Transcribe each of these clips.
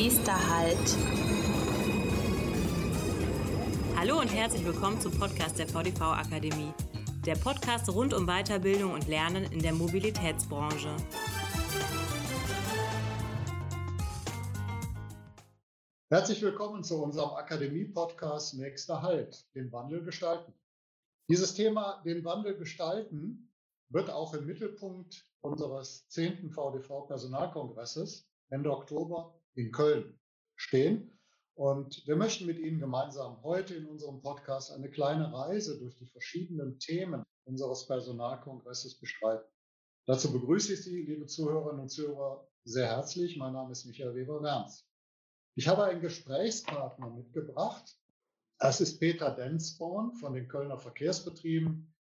Nächster Halt. Hallo und herzlich willkommen zum Podcast der VDV Akademie. Der Podcast rund um Weiterbildung und Lernen in der Mobilitätsbranche. Herzlich willkommen zu unserem Akademie-Podcast Nächster Halt, den Wandel gestalten. Dieses Thema, den Wandel gestalten, wird auch im Mittelpunkt unseres 10. VDV-Personalkongresses Ende Oktober in Köln stehen. Und wir möchten mit Ihnen gemeinsam heute in unserem Podcast eine kleine Reise durch die verschiedenen Themen unseres Personalkongresses bestreiten. Dazu begrüße ich Sie, liebe Zuhörerinnen und Zuhörer, sehr herzlich. Mein Name ist Michael Weber-Werns. Ich habe einen Gesprächspartner mitgebracht. Das ist Peter Densborn von den Kölner Verkehrsbetrieben.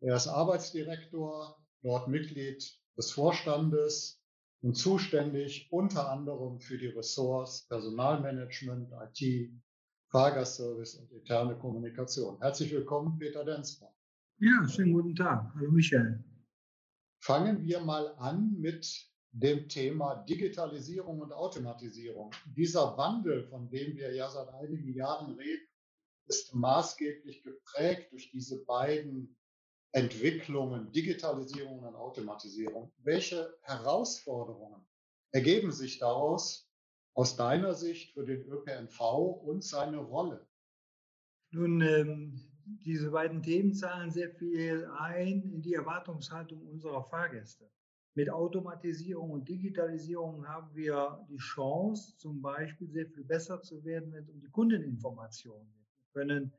Er ist Arbeitsdirektor, dort Mitglied des Vorstandes und zuständig unter anderem für die Ressorts Personalmanagement, IT, Fahrgastservice und interne Kommunikation. Herzlich willkommen, Peter Densborn. Ja, schönen guten Tag. Hallo Michael. Fangen wir mal an mit dem Thema Digitalisierung und Automatisierung. Dieser Wandel, von dem wir ja seit einigen Jahren reden, ist maßgeblich geprägt durch diese beiden Entwicklungen, Digitalisierung und Automatisierung. Welche Herausforderungen ergeben sich daraus aus deiner Sicht für den ÖPNV und seine Rolle? Nun, ähm, diese beiden Themen zahlen sehr viel ein in die Erwartungshaltung unserer Fahrgäste. Mit Automatisierung und Digitalisierung haben wir die Chance, zum Beispiel sehr viel besser zu werden, wenn es um die Kundeninformation geht. Wir können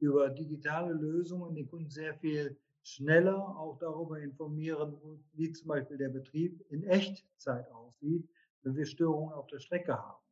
über digitale Lösungen den Kunden sehr viel schneller auch darüber informieren, wie zum Beispiel der Betrieb in Echtzeit aussieht, wenn wir Störungen auf der Strecke haben.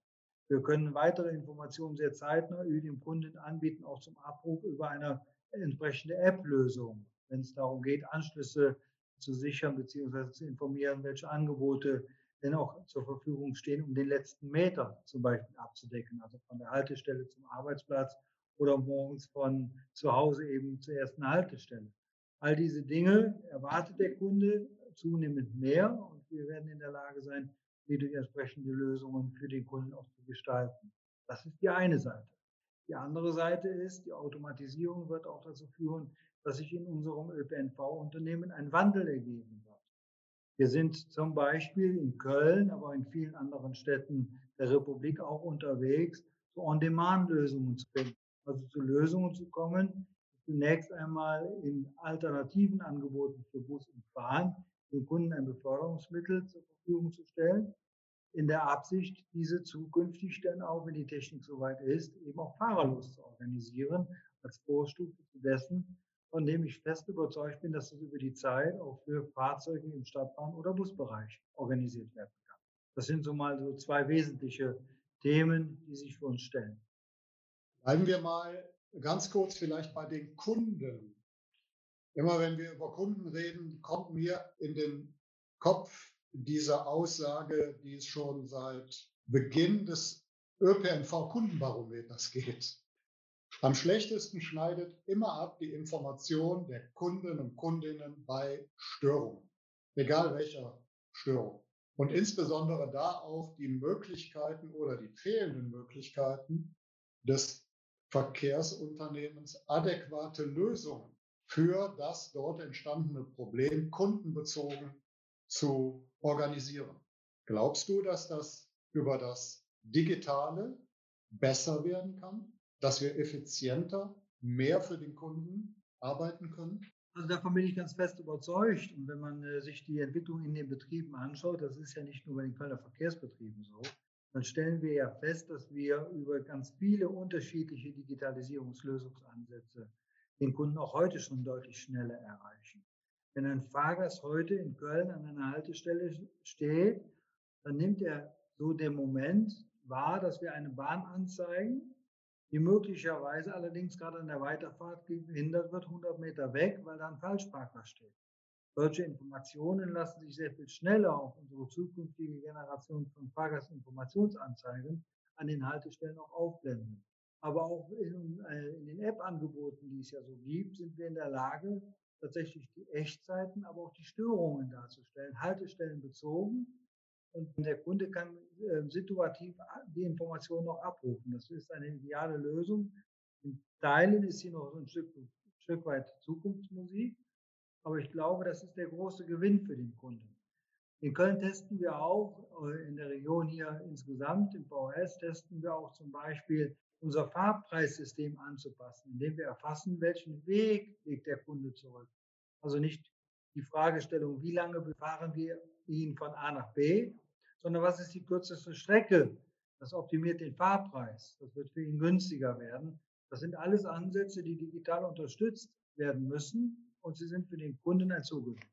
Wir können weitere Informationen sehr zeitnah über dem Kunden anbieten, auch zum Abruf über eine entsprechende App-Lösung, wenn es darum geht, Anschlüsse zu sichern bzw. zu informieren, welche Angebote denn auch zur Verfügung stehen, um den letzten Meter zum Beispiel abzudecken, also von der Haltestelle zum Arbeitsplatz oder morgens von zu Hause eben zur ersten Haltestelle. All diese Dinge erwartet der Kunde zunehmend mehr und wir werden in der Lage sein, die durch entsprechende Lösungen für den Kunden auch zu gestalten. Das ist die eine Seite. Die andere Seite ist, die Automatisierung wird auch dazu führen, dass sich in unserem ÖPNV-Unternehmen ein Wandel ergeben wird. Wir sind zum Beispiel in Köln, aber in vielen anderen Städten der Republik auch unterwegs, zu On-Demand-Lösungen zu finden. Also zu Lösungen zu kommen, zunächst einmal in alternativen Angeboten für Bus und Bahn dem Kunden ein Beförderungsmittel zur Verfügung zu stellen, in der Absicht, diese zukünftig dann auch, wenn die Technik soweit ist, eben auch fahrerlos zu organisieren, als Vorstufe zu dessen, von dem ich fest überzeugt bin, dass es über die Zeit auch für Fahrzeuge im Stadtbahn- oder Busbereich organisiert werden kann. Das sind so mal so zwei wesentliche Themen, die sich für uns stellen. Bleiben wir mal ganz kurz vielleicht bei den Kunden. Immer wenn wir über Kunden reden, kommt mir in den Kopf diese Aussage, die es schon seit Beginn des ÖPNV-Kundenbarometers geht. Am schlechtesten schneidet immer ab die Information der Kunden und Kundinnen bei Störungen, egal welcher Störung. Und insbesondere da auch die Möglichkeiten oder die fehlenden Möglichkeiten des Verkehrsunternehmens adäquate Lösungen für das dort entstandene Problem kundenbezogen zu organisieren. Glaubst du, dass das über das Digitale besser werden kann? dass wir effizienter, mehr für den Kunden arbeiten können? Also davon bin ich ganz fest überzeugt. Und wenn man äh, sich die Entwicklung in den Betrieben anschaut, das ist ja nicht nur bei den Kölner Verkehrsbetrieben so, dann stellen wir ja fest, dass wir über ganz viele unterschiedliche Digitalisierungslösungsansätze den Kunden auch heute schon deutlich schneller erreichen. Wenn ein Fahrgast heute in Köln an einer Haltestelle steht, dann nimmt er so den Moment wahr, dass wir eine Bahn anzeigen die möglicherweise allerdings gerade an der Weiterfahrt gehindert wird, 100 Meter weg, weil da ein Falschparker steht. Solche Informationen lassen sich sehr viel schneller auf unsere zukünftige Generation von Fahrgastinformationsanzeigen an den Haltestellen auch aufblenden. Aber auch in, äh, in den App-Angeboten, die es ja so gibt, sind wir in der Lage, tatsächlich die Echtzeiten, aber auch die Störungen darzustellen, Haltestellen bezogen und der Kunde kann äh, situativ die Information noch abrufen. Das ist eine ideale Lösung. In Teilen ist sie noch ein Stück, ein Stück weit Zukunftsmusik, aber ich glaube, das ist der große Gewinn für den Kunden. In Köln testen wir auch, äh, in der Region hier insgesamt, im VHS testen wir auch zum Beispiel unser Fahrpreissystem anzupassen, indem wir erfassen, welchen Weg legt der Kunde zurück. Also nicht die Fragestellung, wie lange befahren wir ihn von A nach B, sondern was ist die kürzeste Strecke? Das optimiert den Fahrpreis. Das wird für ihn günstiger werden. Das sind alles Ansätze, die digital unterstützt werden müssen und sie sind für den Kunden ein Zugewinn.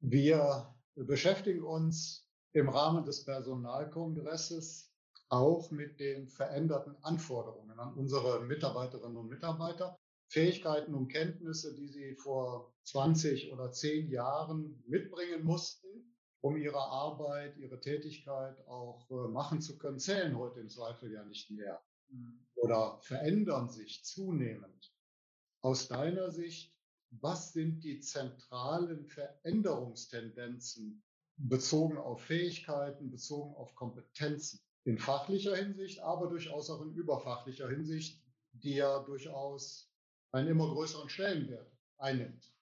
Wir beschäftigen uns im Rahmen des Personalkongresses auch mit den veränderten Anforderungen an unsere Mitarbeiterinnen und Mitarbeiter. Fähigkeiten und Kenntnisse, die sie vor 20 oder 10 Jahren mitbringen mussten, um ihre Arbeit, ihre Tätigkeit auch äh, machen zu können, zählen heute im Zweifel ja nicht mehr mhm. oder verändern sich zunehmend. Aus deiner Sicht, was sind die zentralen Veränderungstendenzen bezogen auf Fähigkeiten, bezogen auf Kompetenzen? In fachlicher Hinsicht, aber durchaus auch in überfachlicher Hinsicht, die ja durchaus einen immer größeren Stellenwert einnimmt.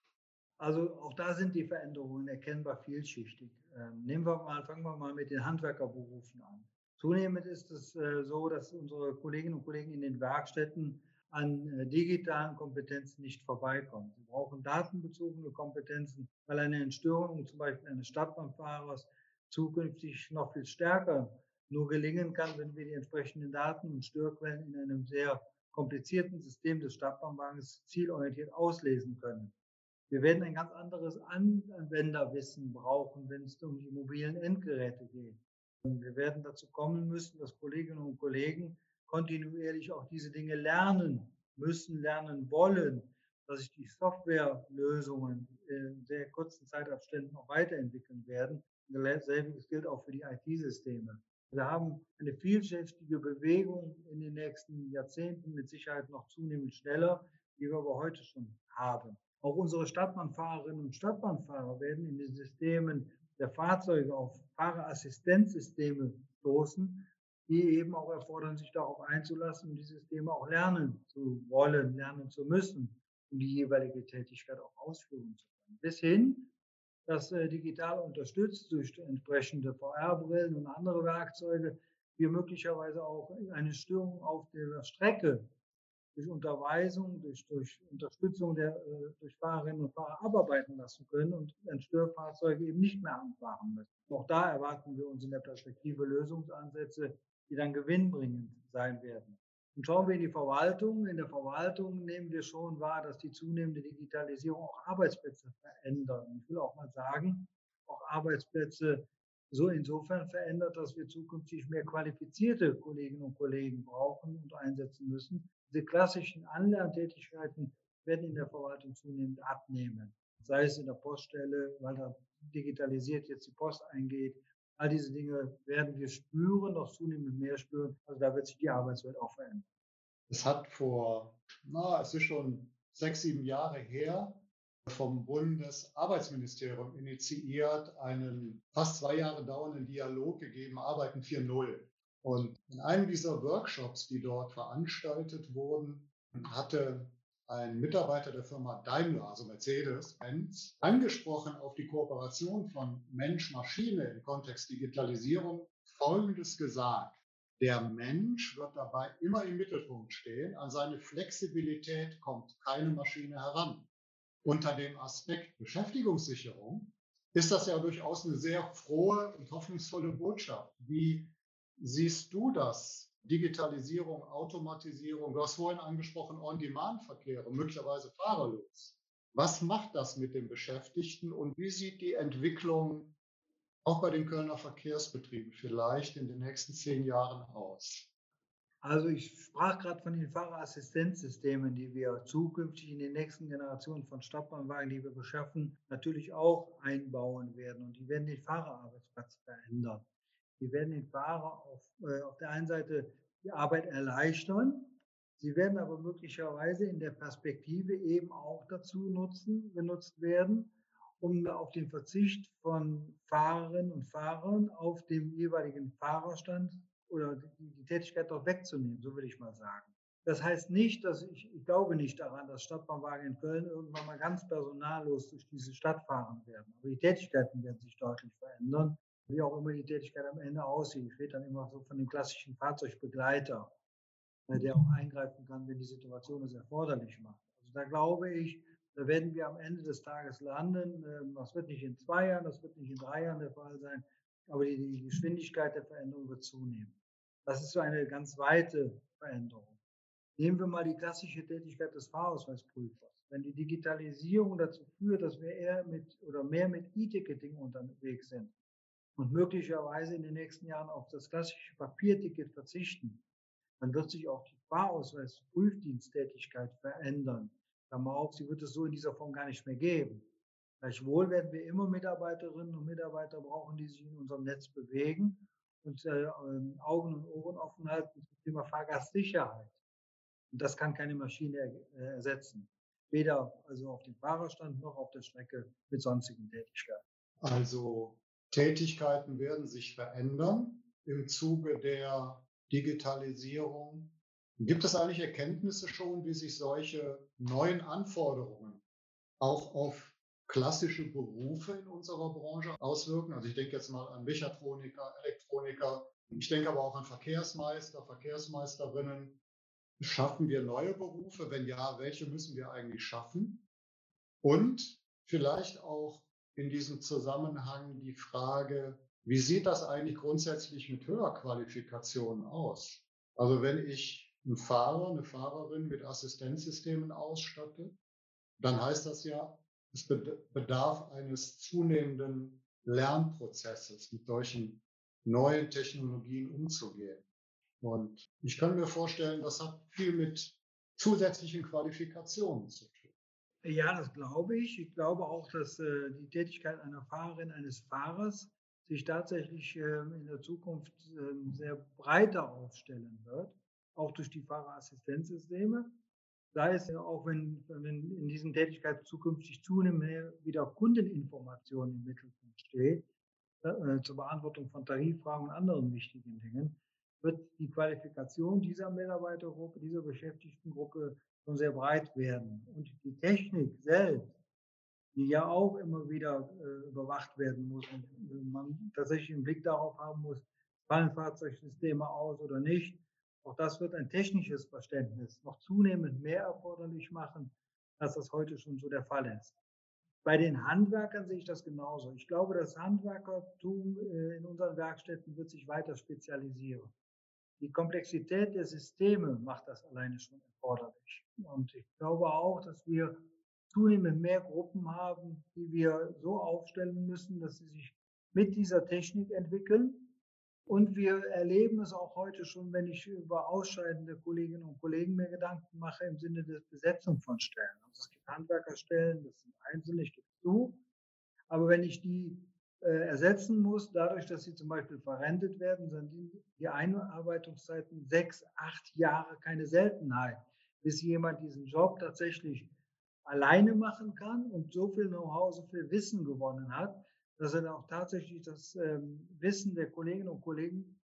Also auch da sind die Veränderungen erkennbar vielschichtig. Ähm, nehmen wir mal, fangen wir mal mit den Handwerkerberufen an. Zunehmend ist es äh, so, dass unsere Kolleginnen und Kollegen in den Werkstätten an äh, digitalen Kompetenzen nicht vorbeikommen. Sie brauchen datenbezogene Kompetenzen, weil eine Entstörung zum Beispiel eines Stadtbahnfahrers zukünftig noch viel stärker nur gelingen kann, wenn wir die entsprechenden Daten und Störquellen in einem sehr komplizierten System des Stadtbahnwagens zielorientiert auslesen können. Wir werden ein ganz anderes Anwenderwissen brauchen, wenn es um die mobilen Endgeräte geht. Und wir werden dazu kommen müssen, dass Kolleginnen und Kollegen kontinuierlich auch diese Dinge lernen müssen, lernen wollen, dass sich die Softwarelösungen in sehr kurzen Zeitabständen noch weiterentwickeln werden. Selbiges gilt auch für die IT-Systeme. Wir haben eine vielschichtige Bewegung in den nächsten Jahrzehnten, mit Sicherheit noch zunehmend schneller, die wir aber heute schon haben. Auch unsere Stadtbahnfahrerinnen und Stadtbahnfahrer werden in den Systemen der Fahrzeuge auf Fahrerassistenzsysteme stoßen, die eben auch erfordern, sich darauf einzulassen und die Systeme auch lernen zu wollen, lernen zu müssen, um die jeweilige Tätigkeit auch ausführen zu können. Bis hin das äh, digital unterstützt durch entsprechende VR-Brillen und andere Werkzeuge, wir möglicherweise auch eine Störung auf der Strecke durch Unterweisung, durch, durch Unterstützung der äh, durch Fahrerinnen und Fahrer abarbeiten lassen können und Störfahrzeuge eben nicht mehr anfahren müssen. Auch da erwarten wir uns in der Perspektive Lösungsansätze, die dann gewinnbringend sein werden. Und schauen wir in die Verwaltung. In der Verwaltung nehmen wir schon wahr, dass die zunehmende Digitalisierung auch Arbeitsplätze verändert. ich will auch mal sagen, auch Arbeitsplätze so insofern verändert, dass wir zukünftig mehr qualifizierte Kolleginnen und Kollegen brauchen und einsetzen müssen. Diese klassischen Anlerntätigkeiten werden in der Verwaltung zunehmend abnehmen. Sei es in der Poststelle, weil da digitalisiert jetzt die Post eingeht, All diese Dinge werden wir spüren, noch zunehmend mehr spüren. Also da wird sich die Arbeitswelt auch verändern. Es hat vor, na, es ist schon sechs, sieben Jahre her, vom Bundesarbeitsministerium initiiert, einen fast zwei Jahre dauernden Dialog gegeben, Arbeiten 4.0. Und in einem dieser Workshops, die dort veranstaltet wurden, hatte ein Mitarbeiter der Firma Daimler, also Mercedes-Benz, angesprochen auf die Kooperation von Mensch-Maschine im Kontext Digitalisierung Folgendes gesagt. Der Mensch wird dabei immer im Mittelpunkt stehen. An seine Flexibilität kommt keine Maschine heran. Unter dem Aspekt Beschäftigungssicherung ist das ja durchaus eine sehr frohe und hoffnungsvolle Botschaft. Wie siehst du das Digitalisierung, Automatisierung, du hast vorhin angesprochen, On-Demand-Verkehre, möglicherweise fahrerlos. Was macht das mit den Beschäftigten und wie sieht die Entwicklung auch bei den Kölner Verkehrsbetrieben vielleicht in den nächsten zehn Jahren aus? Also ich sprach gerade von den Fahrerassistenzsystemen, die wir zukünftig in den nächsten Generationen von Stadtbahnwagen, die wir beschaffen, natürlich auch einbauen werden. Und die werden den Fahrerarbeitsplatz verändern. Die werden den Fahrer auf, äh, auf der einen Seite die Arbeit erleichtern. Sie werden aber möglicherweise in der Perspektive eben auch dazu nutzen, benutzt werden, um auf den Verzicht von Fahrerinnen und Fahrern auf dem jeweiligen Fahrerstand oder die, Tätigkeit dort wegzunehmen, so will ich mal sagen. Das heißt nicht, dass ich, ich glaube nicht daran, dass Stadtbahnwagen in Köln irgendwann mal ganz personallos durch diese Stadt fahren werden. Aber die Tätigkeiten werden sich deutlich verändern, wie auch immer die Tätigkeit am Ende aussieht. Ich rede dann immer so von dem klassischen Fahrzeugbegleiter, äh, der auch eingreifen kann, wenn die Situation es erforderlich macht. Also da glaube ich, da werden wir am Ende des Tages landen. Ähm, das wird nicht in zwei Jahren, das wird nicht in drei Jahren der Fall sein, aber die, die Geschwindigkeit der Veränderung wird zunehmen. Das ist so eine ganz weite Veränderung. Nehmen wir mal die klassische Tätigkeit des Fahrausweisprüfers. Wenn die Digitalisierung dazu führt, dass wir eher mit oder mehr mit E-Ticketing unterwegs sind und möglicherweise in den nächsten Jahren auf das klassische Papierticket verzichten, dann wird sich auch die Fahrausweisprüfdiensttätigkeit verändern. Klammer auf, sie wird es so in dieser Form gar nicht mehr geben. Gleichwohl werden wir immer Mitarbeiterinnen und Mitarbeiter brauchen, die sich in unserem Netz bewegen und äh, ähm, Augen und Ohren offen halten zum Thema Fahrgastsicherheit. Und das kann keine Maschine äh, ersetzen. Weder also auf dem Fahrerstand noch auf der Strecke mit sonstigen Tätigkeiten. Also Tätigkeiten werden sich verändern im Zuge der Digitalisierung. Gibt es eigentlich Erkenntnisse schon, wie sich solche neuen Anforderungen auch auf klassische Berufe in unserer Branche auswirken? Also ich denke jetzt mal an Mechatroniker, Elektroniker. Ich denke aber auch an Verkehrsmeister, Verkehrsmeisterinnen. Schaffen wir neue Berufe? Wenn ja, welche müssen wir eigentlich schaffen? Und vielleicht auch in diesem Zusammenhang die Frage, wie sieht das eigentlich grundsätzlich mit Höherqualifikationen aus? Also wenn ich einen Fahrer, eine Fahrerin mit Assistenzsystemen ausstatte, dann heißt das ja, es bedarf eines zunehmenden Lernprozesses, mit solchen neuen Technologien umzugehen. Und ich kann mir vorstellen, das hat viel mit zusätzlichen Qualifikationen zu tun. Ja, das glaube ich. Ich glaube auch, dass äh, die Tätigkeit einer Fahrerin, eines Fahrers sich tatsächlich äh, in der Zukunft äh, sehr breiter aufstellen wird, auch durch die Fahrerassistenzsysteme. Sei es auch, wenn, wenn in diesen Tätigkeiten zukünftig zunehmend wieder Kundeninformation im Mittelpunkt steht, äh, zur Beantwortung von Tariffragen und anderen wichtigen Dingen, wird die Qualifikation dieser Mitarbeitergruppe, dieser Beschäftigtengruppe schon sehr breit werden. Und die Technik selbst, die ja auch immer wieder äh, überwacht werden muss und man tatsächlich einen Blick darauf haben muss, fallen Fahrzeugsysteme aus oder nicht. Auch das wird ein technisches Verständnis noch zunehmend mehr erforderlich machen, als das heute schon so der Fall ist. Bei den Handwerkern sehe ich das genauso. Ich glaube, das Handwerkertum äh, in unseren Werkstätten wird sich weiter spezialisieren. Die Komplexität der Systeme macht das alleine schon erforderlich. Und ich glaube auch, dass wir zunehmend mehr Gruppen haben, die wir so aufstellen müssen, dass sie sich mit dieser Technik entwickeln. Und wir erleben es auch heute schon, wenn ich über ausscheidende Kolleginnen und Kollegen mir Gedanken mache im Sinne der Besetzung von Stellen. Also es gibt Handwerkerstellen, das sind einzelne, ich gebe zu. Aber wenn ich die ersetzen muss, dadurch, dass sie zum Beispiel verrentet werden, sind die Einarbeitungszeiten sechs, acht Jahre keine Seltenheit, bis jemand diesen Job tatsächlich alleine machen kann und so viel Know-how, so viel Wissen gewonnen hat, dass er dann auch tatsächlich das ähm, Wissen der Kolleginnen und Kollegen,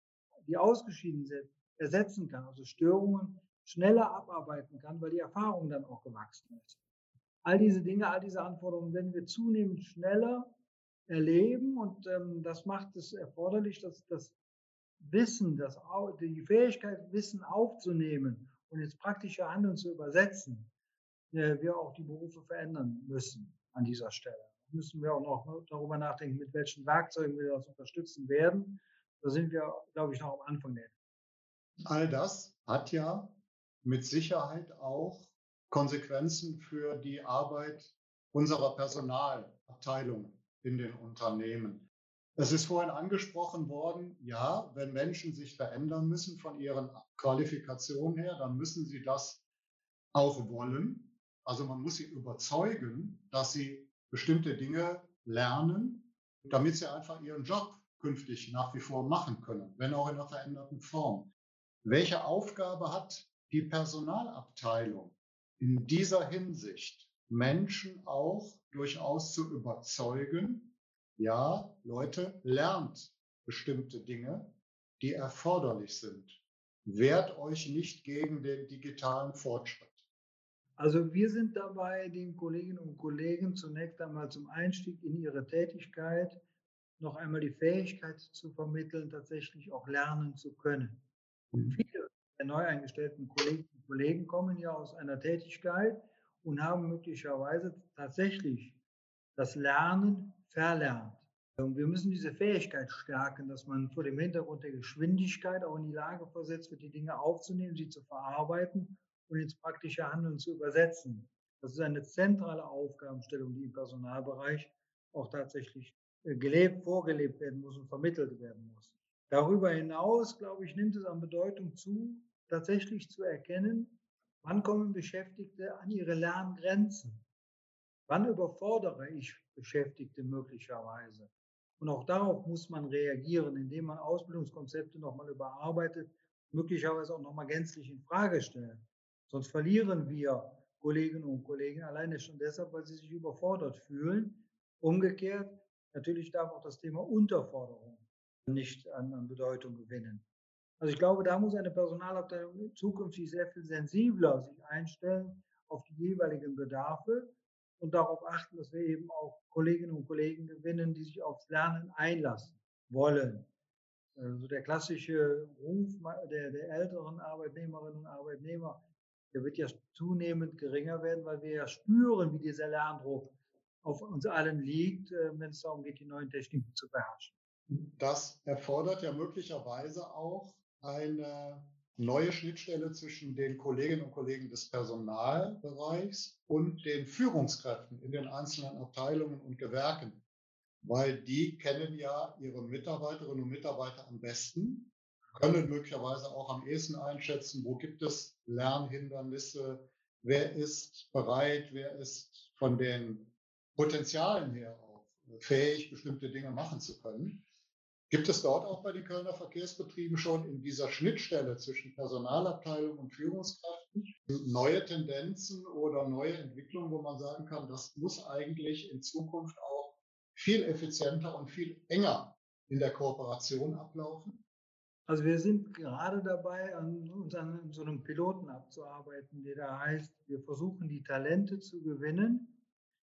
die ausgeschieden sind, ersetzen kann, also Störungen schneller abarbeiten kann, weil die Erfahrung dann auch gewachsen ist. All diese Dinge, all diese Anforderungen werden wir zunehmend schneller erleben und ähm, das macht es erforderlich, dass das Wissen, das, die Fähigkeit, Wissen aufzunehmen und ins praktische Handeln zu übersetzen, äh, wir auch die Berufe verändern müssen an dieser Stelle. Müssen wir auch noch darüber nachdenken, mit welchen Werkzeugen wir das unterstützen werden. Da sind wir, glaube ich, noch am Anfang der. All das hat ja mit Sicherheit auch Konsequenzen für die Arbeit unserer Personalabteilungen in den Unternehmen. Es ist vorhin angesprochen worden, ja, wenn Menschen sich verändern müssen von ihren Qualifikationen her, dann müssen sie das auch wollen. Also man muss sie überzeugen, dass sie bestimmte Dinge lernen, damit sie einfach ihren Job künftig nach wie vor machen können, wenn auch in einer veränderten Form. Welche Aufgabe hat die Personalabteilung in dieser Hinsicht? Menschen auch durchaus zu überzeugen, ja, Leute, lernt bestimmte Dinge, die erforderlich sind. Wehrt euch nicht gegen den digitalen Fortschritt. Also wir sind dabei, den Kolleginnen und Kollegen zunächst einmal zum Einstieg in ihre Tätigkeit noch einmal die Fähigkeit zu vermitteln, tatsächlich auch lernen zu können. Mhm. Viele der neu eingestellten Kolleginnen und Kollegen kommen ja aus einer Tätigkeit und haben möglicherweise tatsächlich das Lernen verlernt. Und wir müssen diese Fähigkeit stärken, dass man vor dem Hintergrund der Geschwindigkeit auch in die Lage versetzt wird, die Dinge aufzunehmen, sie zu verarbeiten und ins praktische Handeln zu übersetzen. Das ist eine zentrale Aufgabenstellung, die im Personalbereich auch tatsächlich äh, gelebt, vorgelebt werden muss und vermittelt werden muss. Darüber hinaus, glaube ich, nimmt es an Bedeutung zu, tatsächlich zu erkennen, wann kommen Beschäftigte an ihre Lerngrenzen. Wann überfordere ich Beschäftigte möglicherweise? Und auch darauf muss man reagieren, indem man Ausbildungskonzepte nochmal überarbeitet, möglicherweise auch nochmal gänzlich in Frage stellt. Sonst verlieren wir Kolleginnen und Kollegen alleine schon deshalb, weil sie sich überfordert fühlen. Umgekehrt, natürlich darf auch das Thema Unterforderung nicht an, an Bedeutung gewinnen. Also ich glaube, da muss eine Personalabteilung zukünftig sehr viel sensibler sich einstellen auf die jeweiligen Bedarfe und darauf achten, dass wir eben auch Kolleginnen und Kollegen gewinnen, die sich aufs Lernen einlassen wollen. Also der klassische Ruf der, der älteren Arbeitnehmerinnen und Arbeitnehmer, der wird ja zunehmend geringer werden, weil wir ja spüren, wie dieser Lerndruck auf uns allen liegt, äh, wenn es darum geht, die neuen Techniken zu beherrschen. Das erfordert ja möglicherweise auch eine neue Schnittstelle zwischen den Kolleginnen und Kollegen des Personalbereichs und den Führungskräften in den einzelnen Abteilungen und Gewerken, weil die kennen ja ihre Mitarbeiterinnen und Mitarbeiter am besten, können möglicherweise auch am ehesten einschätzen, wo gibt es Lernhindernisse, wer ist bereit, wer ist von den Potenzialen her auch fähig, bestimmte Dinge machen zu können. Gibt es dort auch bei den Kölner Verkehrsbetrieben schon in dieser Schnittstelle zwischen Personalabteilung und Führungskräften neue Tendenzen oder neue Entwicklungen, wo man sagen kann, das muss eigentlich in Zukunft auch viel effizienter und viel enger in der Kooperation ablaufen? Also wir sind gerade dabei, an, uns an so einem Piloten abzuarbeiten, der da heißt, wir versuchen die Talente zu gewinnen,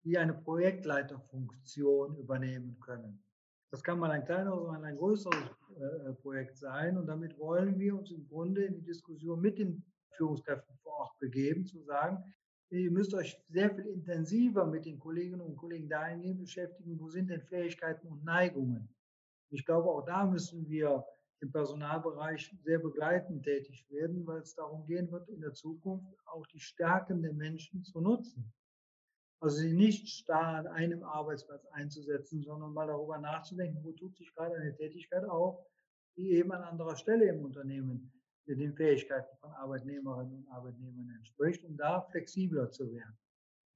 die eine Projektleiterfunktion übernehmen können. Das kann mal ein kleineres oder ein größeres äh, Projekt sein. Und damit wollen wir uns im Grunde in die Diskussion mit den Führungskräften vor Ort begeben, zu sagen, ihr müsst euch sehr viel intensiver mit den Kolleginnen und Kollegen dahingehend beschäftigen, wo sind denn Fähigkeiten und Neigungen. Ich glaube, auch da müssen wir im Personalbereich sehr begleitend tätig werden, weil es darum gehen wird, in der Zukunft auch die Stärken der Menschen zu nutzen. Also sie nicht starr an einem Arbeitsplatz einzusetzen, sondern mal darüber nachzudenken, wo tut sich gerade eine Tätigkeit auf, die eben an anderer Stelle im Unternehmen den Fähigkeiten von Arbeitnehmerinnen und Arbeitnehmern entspricht, um da flexibler zu werden.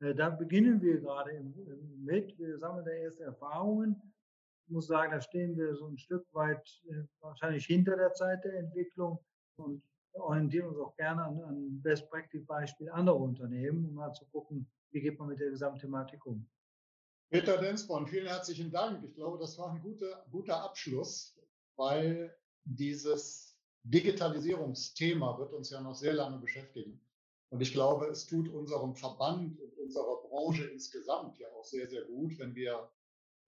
Äh, da beginnen wir gerade mit. Wir sammeln da erste Erfahrungen. Ich muss sagen, da stehen wir so ein Stück weit äh, wahrscheinlich hinter der Zeit der Entwicklung und orientieren uns auch gerne an, an Best Practice Beispiel anderer Unternehmen, um mal zu gucken, wie geht man mit der Gesamtthematik um. Peter Densborn, vielen herzlichen Dank. Ich glaube, das war ein guter, guter Abschluss, weil dieses Digitalisierungsthema wird uns ja noch sehr lange beschäftigen. Und ich glaube, es tut unserem Verband und unserer Branche insgesamt ja auch sehr, sehr gut, wenn wir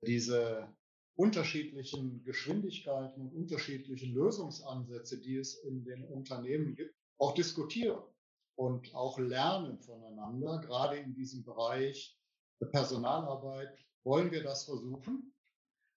diese unterschiedlichen Geschwindigkeiten und unterschiedlichen Lösungsansätze, die es in den Unternehmen gibt, auch diskutieren und auch lernen voneinander. Gerade in diesem Bereich der Personalarbeit wollen wir das versuchen.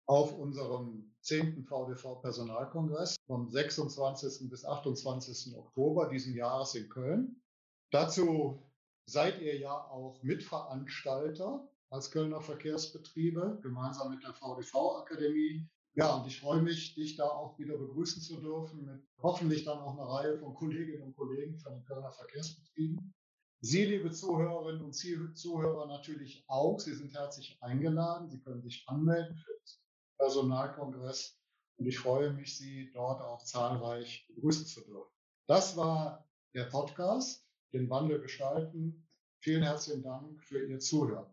Auf unserem 10. VDV Personalkongress vom 26. bis 28. Oktober diesen Jahres in Köln. Dazu seid ihr ja auch Mitveranstalter als Kölner Verkehrsbetriebe, gemeinsam mit der VDV-Akademie. Ja, und ich freue mich, dich da auch wieder begrüßen zu dürfen, mit hoffentlich dann auch einer Reihe von Kolleginnen und Kollegen von den Kölner Verkehrsbetrieben. Sie, liebe Zuhörerinnen und Zuhörer, natürlich auch. Sie sind herzlich eingeladen. Sie können sich anmelden für den Personalkongress. Und ich freue mich, Sie dort auch zahlreich begrüßen zu dürfen. Das war der Podcast, den Wandel gestalten, Vielen herzlichen Dank für Ihr Zuhören.